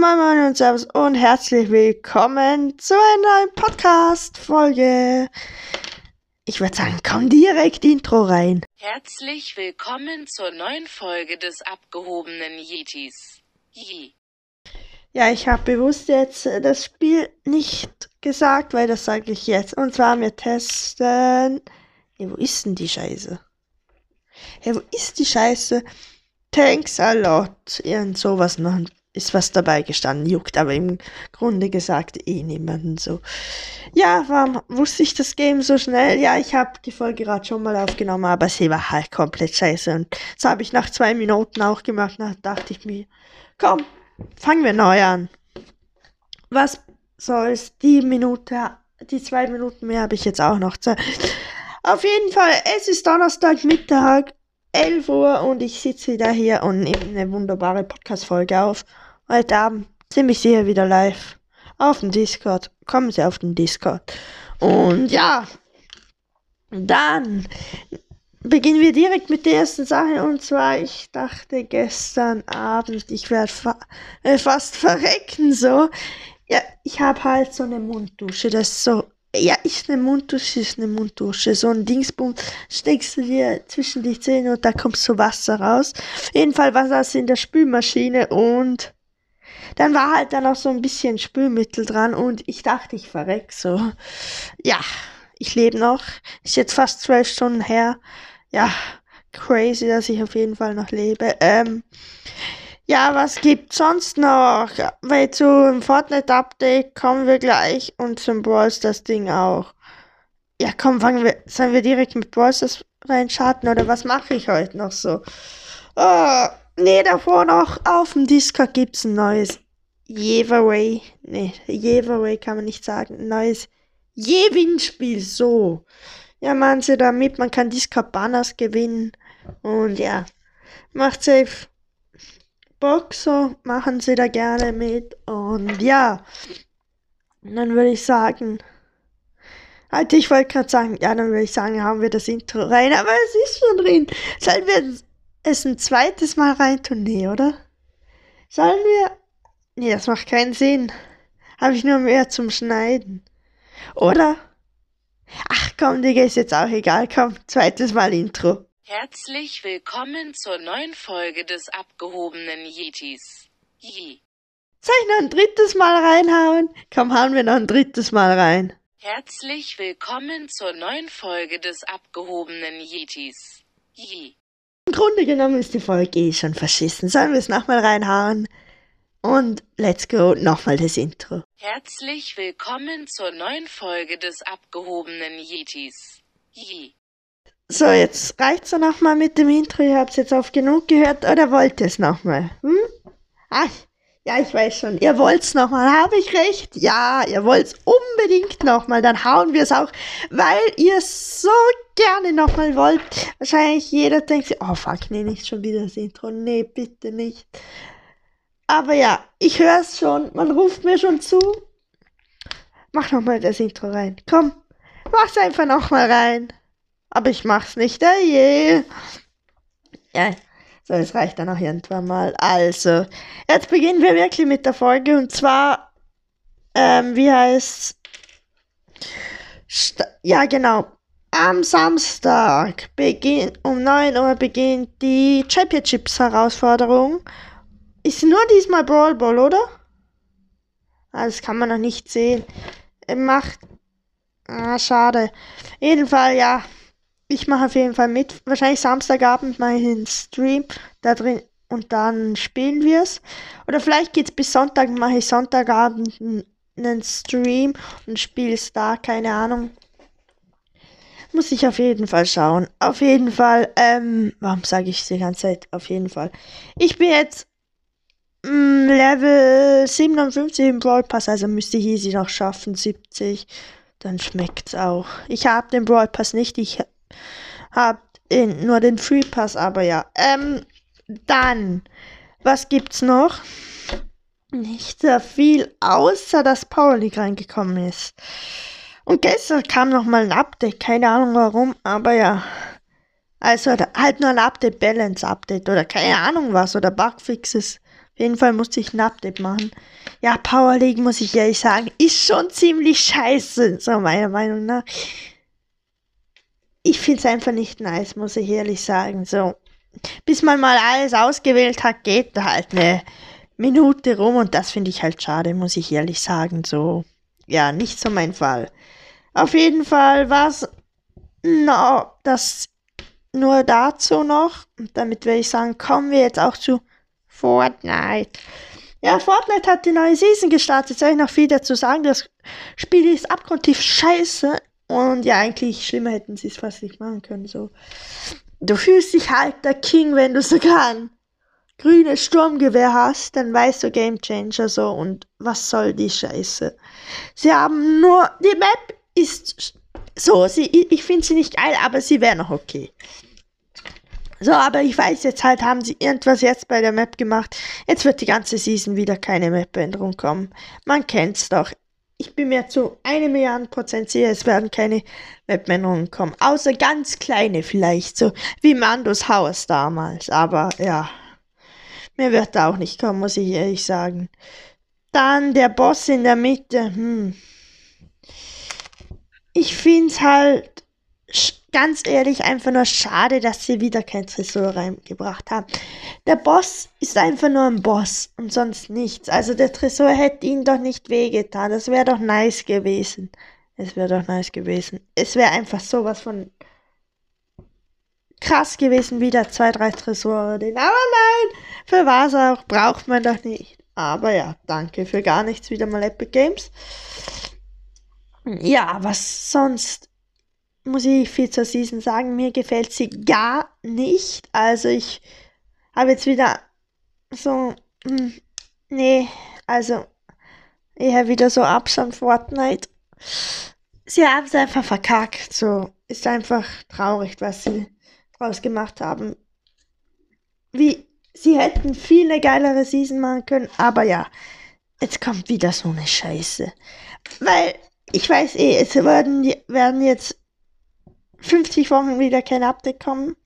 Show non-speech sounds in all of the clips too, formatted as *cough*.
Moin Moin und Servus und herzlich willkommen zu einer neuen Podcast-Folge. Ich würde sagen, komm direkt Intro rein. Herzlich willkommen zur neuen Folge des abgehobenen Yetis. Je. Ja, ich habe bewusst jetzt äh, das Spiel nicht gesagt, weil das sage ich jetzt. Und zwar wir testen. Ja, wo ist denn die Scheiße? Ja, wo ist die Scheiße? Thanks a lot. Irgend sowas noch ist was dabei gestanden, juckt aber im Grunde gesagt eh niemanden so. Ja, warum wusste ich das Game so schnell? Ja, ich habe die Folge gerade schon mal aufgenommen, aber sie war halt komplett scheiße und das habe ich nach zwei Minuten auch gemacht. Da dachte ich mir, komm, fangen wir neu an. Was soll's? Die Minute, die zwei Minuten mehr habe ich jetzt auch noch Zeit. Auf jeden Fall, es ist Donnerstagmittag 11 Uhr und ich sitze wieder hier und nehme eine wunderbare Podcast-Folge auf. Heute Abend ziemlich sicher wieder live auf dem Discord. Kommen Sie auf den Discord. Und ja, dann beginnen wir direkt mit der ersten Sache. Und zwar, ich dachte gestern Abend, ich werde fa äh, fast verrecken so. Ja, ich habe halt so eine Munddusche, das ist so ja, ist eine Munddusche, ist eine Munddusche. So ein Dingsbum steckst du dir zwischen die Zähne und da kommt so Wasser raus. Auf jeden Fall war das in der Spülmaschine und dann war halt dann auch so ein bisschen Spülmittel dran und ich dachte, ich verreck so. Ja, ich lebe noch. Ist jetzt fast zwölf Stunden her. Ja, crazy, dass ich auf jeden Fall noch lebe. Ähm, ja, was gibt's sonst noch? Weil zum Fortnite-Update kommen wir gleich und zum Brawls das Ding auch. Ja, komm, fangen wir, sollen wir direkt mit Brawls das reinschatten oder was mache ich heute noch so? Oh, nee, davor noch auf dem Discord gibt's ein neues Giveaway. Nee, Giveaway kann man nicht sagen. Ein neues Gewinnspiel, so. Ja, machen Sie da mit, man kann Discord Banners gewinnen. Und ja, macht safe. Boxer machen sie da gerne mit. Und ja, dann würde ich sagen, halt, ich wollte gerade sagen, ja, dann würde ich sagen, haben wir das Intro rein, aber es ist schon drin. Sollen wir es ein zweites Mal rein tun? Nee, oder? Sollen wir? Nee, das macht keinen Sinn. Habe ich nur mehr zum Schneiden. Oder? Ach komm, Digga, ist jetzt auch egal. Komm, zweites Mal Intro. Herzlich willkommen zur neuen Folge des abgehobenen Yetis. Je. Soll ich noch ein drittes Mal reinhauen? Komm, hauen wir noch ein drittes Mal rein. Herzlich willkommen zur neuen Folge des abgehobenen Yetis. Je. Im Grunde genommen ist die Folge eh schon verschissen. Sollen wir es nochmal reinhauen? Und let's go, nochmal das Intro. Herzlich willkommen zur neuen Folge des abgehobenen Yetis. Je. So, jetzt reicht's dann nochmal mit dem Intro. Ihr habt's jetzt oft genug gehört. Oder wollt ihr es nochmal? Hm? Ach, ja, ich weiß schon. Ihr wollt's nochmal. Habe ich recht? Ja, ihr wollt's unbedingt nochmal. Dann hauen wir es auch, weil ihr so gerne nochmal wollt. Wahrscheinlich jeder denkt sich, oh fuck, nee, nicht schon wieder das Intro. Nee, bitte nicht. Aber ja, ich höre es schon. Man ruft mir schon zu. Mach nochmal das Intro rein. Komm, mach's einfach nochmal rein. Aber ich mach's nicht, ey. je. Ja, so, es reicht dann auch irgendwann mal. Also, jetzt beginnen wir wirklich mit der Folge und zwar, ähm, wie heißt St Ja, genau. Am Samstag beginn, um 9 Uhr beginnt die Championships-Herausforderung. Ist nur diesmal Brawl Ball, oder? Ah, das kann man noch nicht sehen. Macht. Ah, schade. Jedenfalls, ja ich mache auf jeden Fall mit. Wahrscheinlich Samstagabend ich einen Stream da drin und dann spielen wir es. Oder vielleicht geht es bis Sonntag, mache ich Sonntagabend einen Stream und spiele es da, keine Ahnung. Muss ich auf jeden Fall schauen. Auf jeden Fall, ähm, warum sage ich die ganze Zeit? Auf jeden Fall. Ich bin jetzt mh, mm, Level 57 im Brawl Pass, also müsste ich easy noch schaffen, 70. Dann schmeckt's auch. Ich habe den Brawl Pass nicht, ich habt nur den Free Pass, aber ja. Ähm, dann, was gibt's noch? Nicht sehr viel, außer dass Power League reingekommen ist. Und gestern kam noch mal ein Update, keine Ahnung warum, aber ja. Also halt nur ein Update, Balance Update oder keine Ahnung was oder Bugfixes. Auf jeden Fall musste ich ein Update machen. Ja, Power League, muss ich ehrlich sagen, ist schon ziemlich scheiße, so meiner Meinung nach. Ich finde es einfach nicht nice, muss ich ehrlich sagen. So, bis man mal alles ausgewählt hat, geht da halt eine Minute rum und das finde ich halt schade, muss ich ehrlich sagen. So, ja, nicht so mein Fall. Auf jeden Fall war es no, das nur dazu noch. Und damit würde ich sagen, kommen wir jetzt auch zu Fortnite. Ja, Fortnite hat die neue Season gestartet. Soll ich noch viel dazu sagen? Das Spiel ist abgrundtief scheiße. Und ja, eigentlich schlimmer hätten sie es fast nicht machen können. So. Du fühlst dich halt der King, wenn du sogar ein grünes Sturmgewehr hast, dann weißt du Game Changer so. Und was soll die Scheiße? Sie haben nur. Die Map ist so. Sie, ich finde sie nicht geil, aber sie wäre noch okay. So, aber ich weiß jetzt halt, haben sie irgendwas jetzt bei der Map gemacht. Jetzt wird die ganze Season wieder keine Map-Änderung kommen. Man kennt's doch. Ich bin mir zu eine Milliarde Prozent sicher, es werden keine Map-Änderungen kommen. Außer ganz kleine vielleicht, so wie Mandos Haus damals. Aber ja, mehr wird da auch nicht kommen, muss ich ehrlich sagen. Dann der Boss in der Mitte. Hm. Ich find's halt ganz ehrlich einfach nur schade, dass sie wieder kein Tresor reingebracht haben. Der Boss ist einfach nur ein Boss und sonst nichts. Also der Tresor hätte ihn doch nicht wehgetan. Das wäre doch nice gewesen. Es wäre doch nice gewesen. Es wäre einfach sowas von krass gewesen, wieder zwei, drei Tresore. Aber nein, für was auch, braucht man doch nicht. Aber ja, danke für gar nichts, wieder mal Epic Games. Ja, was sonst muss ich viel zur Season sagen, mir gefällt sie gar nicht. Also ich habe jetzt wieder so, hm, nee, also eher wieder so Abstand Fortnite. Sie haben es einfach verkackt, so. Ist einfach traurig, was sie draus gemacht haben. Wie, sie hätten viel eine geilere Season machen können, aber ja, jetzt kommt wieder so eine Scheiße. Weil, ich weiß eh, es werden, werden jetzt 50 Wochen wieder kein Update kommen.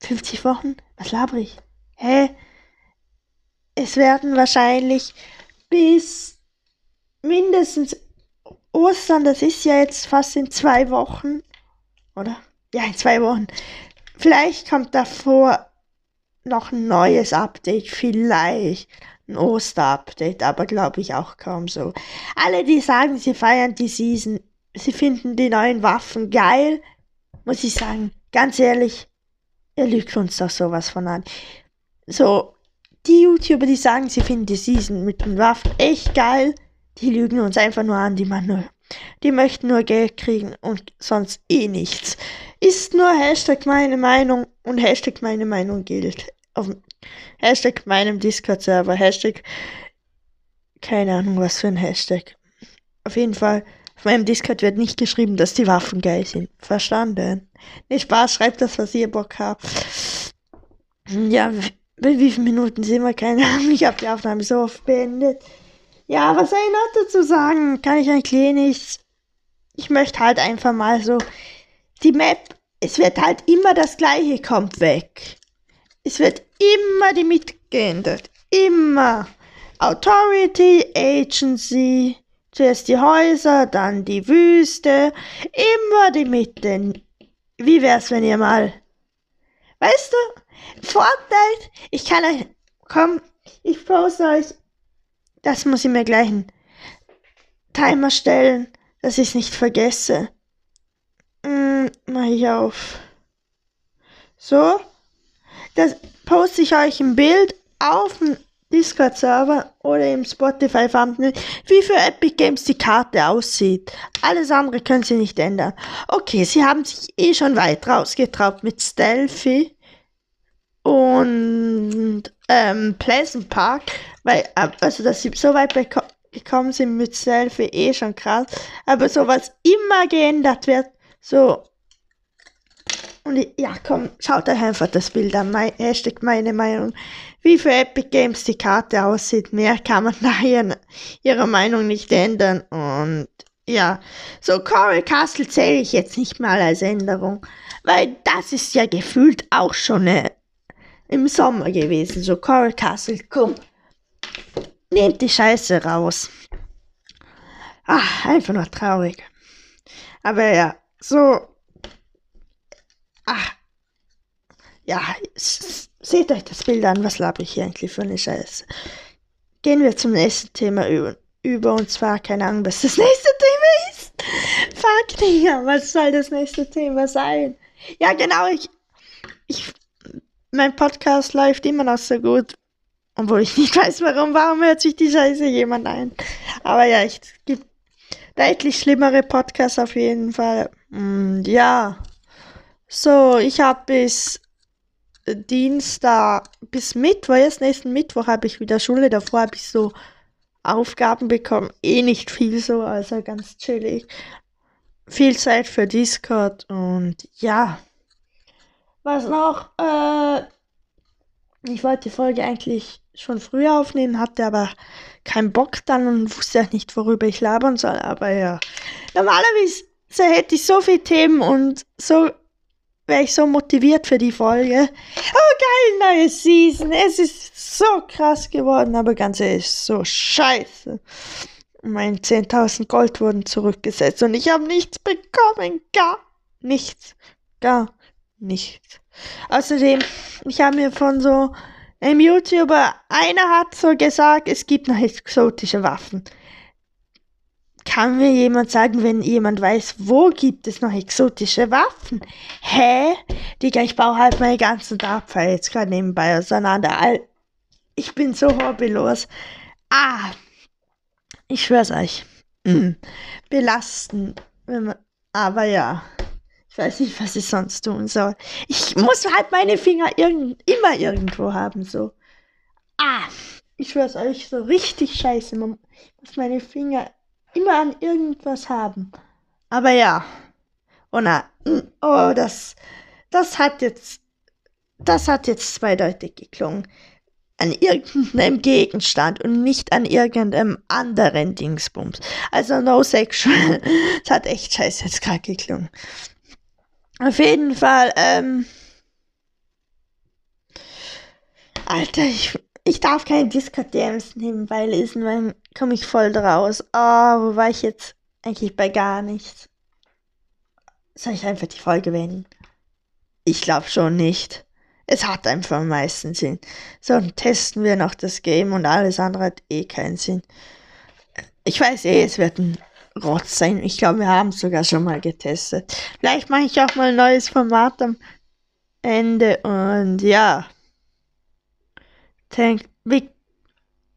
50 Wochen? Was laber ich? Hä? Es werden wahrscheinlich bis mindestens Ostern, das ist ja jetzt fast in zwei Wochen, oder? Ja, in zwei Wochen. Vielleicht kommt davor noch ein neues Update, vielleicht ein Oster-Update, aber glaube ich auch kaum so. Alle, die sagen, sie feiern die Season, sie finden die neuen Waffen geil, muss ich sagen, ganz ehrlich, ihr lügt uns doch sowas von an. So, die YouTuber, die sagen, sie finden die Season mit den Waffen echt geil, die lügen uns einfach nur an, die man nur, die möchten nur Geld kriegen und sonst eh nichts. Ist nur Hashtag meine Meinung und Hashtag meine Meinung gilt. Auf Hashtag meinem Discord-Server, Hashtag keine Ahnung was für ein Hashtag. Auf jeden Fall auf meinem Discord wird nicht geschrieben, dass die Waffen geil sind. Verstanden? Nee, Spaß, schreibt das, was ihr Bock habt. Ja, wie, wie viele Minuten sind wir? Keine Ahnung. Ich habe die Aufnahme so oft beendet. Ja, was soll ich noch dazu sagen? Kann ich eigentlich nichts. Ich möchte halt einfach mal so. Die Map, es wird halt immer das gleiche, kommt weg. Es wird immer die mitgeändert. Immer. Authority, Agency, Zuerst die Häuser, dann die Wüste, immer die Mitte. Wie wär's, wenn ihr mal. Weißt du, Fortnite, ich kann euch. Komm, ich poste euch. Das muss ich mir gleich einen Timer stellen, dass ich es nicht vergesse. Hm, mach ich auf. So. Das poste ich euch ein Bild auf Discord-Server oder im Spotify-Thumbnail, wie für Epic Games die Karte aussieht. Alles andere können sie nicht ändern. Okay, sie haben sich eh schon weit rausgetraut mit Stealthy und ähm, Pleasant Park, weil, also dass sie so weit gekommen sind mit Stealthy eh schon krass, aber so was immer geändert wird, so und ja, komm, schaut euch einfach das Bild an. Mein, Hashtag meine Meinung. Wie für Epic Games die Karte aussieht, mehr kann man *laughs* daher ihrer Meinung nicht ändern. Und ja, so Coral Castle zähle ich jetzt nicht mal als Änderung, weil das ist ja gefühlt auch schon äh, im Sommer gewesen. So Coral Castle, komm. nehmt die Scheiße raus. Ach, einfach nur traurig. Aber ja, so. Ach. Ja, seht euch das Bild an, was laber ich hier eigentlich für eine Scheiße. Gehen wir zum nächsten Thema über. Und zwar, keine Ahnung, was das *laughs* nächste Thema ist. Fuck, Digga, was soll das nächste Thema sein? Ja, genau, ich. ich mein Podcast läuft immer noch so gut. Obwohl ich *laughs* nicht weiß, warum. Warum hört sich die Scheiße jemand ein? Aber ja, es gibt deutlich schlimmere Podcasts auf jeden Fall. Mm, ja. So, ich habe bis Dienstag, bis Mittwoch, erst nächsten Mittwoch habe ich wieder Schule. Davor habe ich so Aufgaben bekommen. Eh nicht viel so, also ganz chillig. Viel Zeit für Discord und ja. Was noch? Äh, ich wollte die Folge eigentlich schon früher aufnehmen, hatte aber keinen Bock dann und wusste auch nicht, worüber ich labern soll. Aber ja, normalerweise hätte ich so viele Themen und so wäre ich so motiviert für die Folge. Oh geil, neue Season. Es ist so krass geworden, aber ganz ehrlich, so scheiße. Meine 10.000 Gold wurden zurückgesetzt und ich habe nichts bekommen. Gar nichts. Gar nichts. Außerdem, ich habe mir von so einem YouTuber, einer hat so gesagt, es gibt noch exotische Waffen. Kann mir jemand sagen, wenn jemand weiß, wo gibt es noch exotische Waffen? Hä? Digga, ich baue halt meine ganzen Abfall jetzt gerade nebenbei auseinander. Ich bin so hobbylos. Ah, ich schwör's euch. Mm. Belasten. Aber ja. Ich weiß nicht, was ich sonst tun soll. Ich muss halt meine Finger irgend, immer irgendwo haben, so. Ah, ich schwör's euch, so richtig scheiße. Man muss meine Finger immer an irgendwas haben. Aber ja. Oh mm, oh, das, das hat jetzt, das hat jetzt zweideutig geklungen. An irgendeinem Gegenstand und nicht an irgendeinem anderen Dingsbums. Also no sexual. *laughs* Das hat echt scheiße jetzt gerade geklungen. Auf jeden Fall, ähm. Alter, ich, ich darf keine Discord-DMs nebenbei lesen, weil komme ich voll draus. Oh, wo war ich jetzt? Eigentlich bei gar nichts. Soll ich einfach die Folge wenden? Ich glaube schon nicht. Es hat einfach am meisten Sinn. So, dann testen wir noch das Game und alles andere hat eh keinen Sinn. Ich weiß eh, es wird ein Rotz sein. Ich glaube, wir haben es sogar schon mal getestet. Vielleicht mache ich auch mal ein neues Format am Ende und ja. Denk, wie.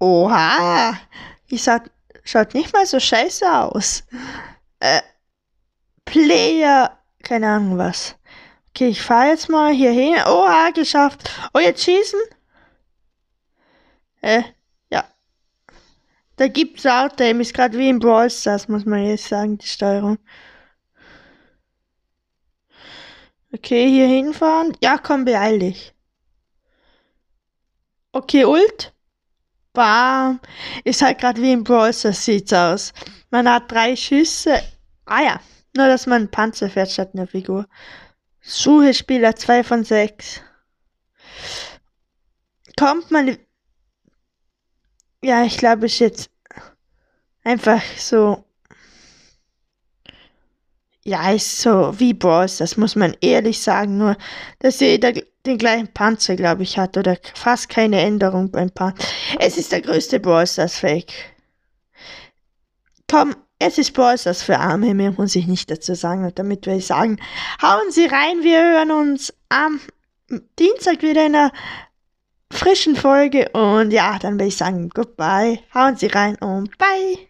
Oha! Ich sag, schaut nicht mal so scheiße aus. Äh, Player, keine Ahnung was. Okay, ich fahre jetzt mal hier hin. Oha, geschafft. Oh, jetzt schießen? Äh, ja. Da gibt's Outtime, ist gerade wie im Brawl Stars, muss man jetzt sagen, die Steuerung. Okay, hier hinfahren. Ja, komm, beeil dich. Okay, Ult. Bam. Ist halt gerade wie im Brawl sieht's aus. Man hat drei Schüsse. Ah ja, nur dass man Panzer fährt statt einer Figur. Suche-Spieler 2 von 6. Kommt man. Ja, ich glaube, ist jetzt einfach so. Ja, ist so wie Bros, das muss man ehrlich sagen, nur dass jeder den gleichen Panzer, glaube ich, hat oder fast keine Änderung beim Panzer. Es ist der größte Brawl Stars Fake. Komm, es ist Brawl für Arme, mehr muss ich nicht dazu sagen. Und damit will ich sagen, hauen Sie rein, wir hören uns am Dienstag wieder in einer frischen Folge. Und ja, dann will ich sagen, goodbye, hauen Sie rein und bye.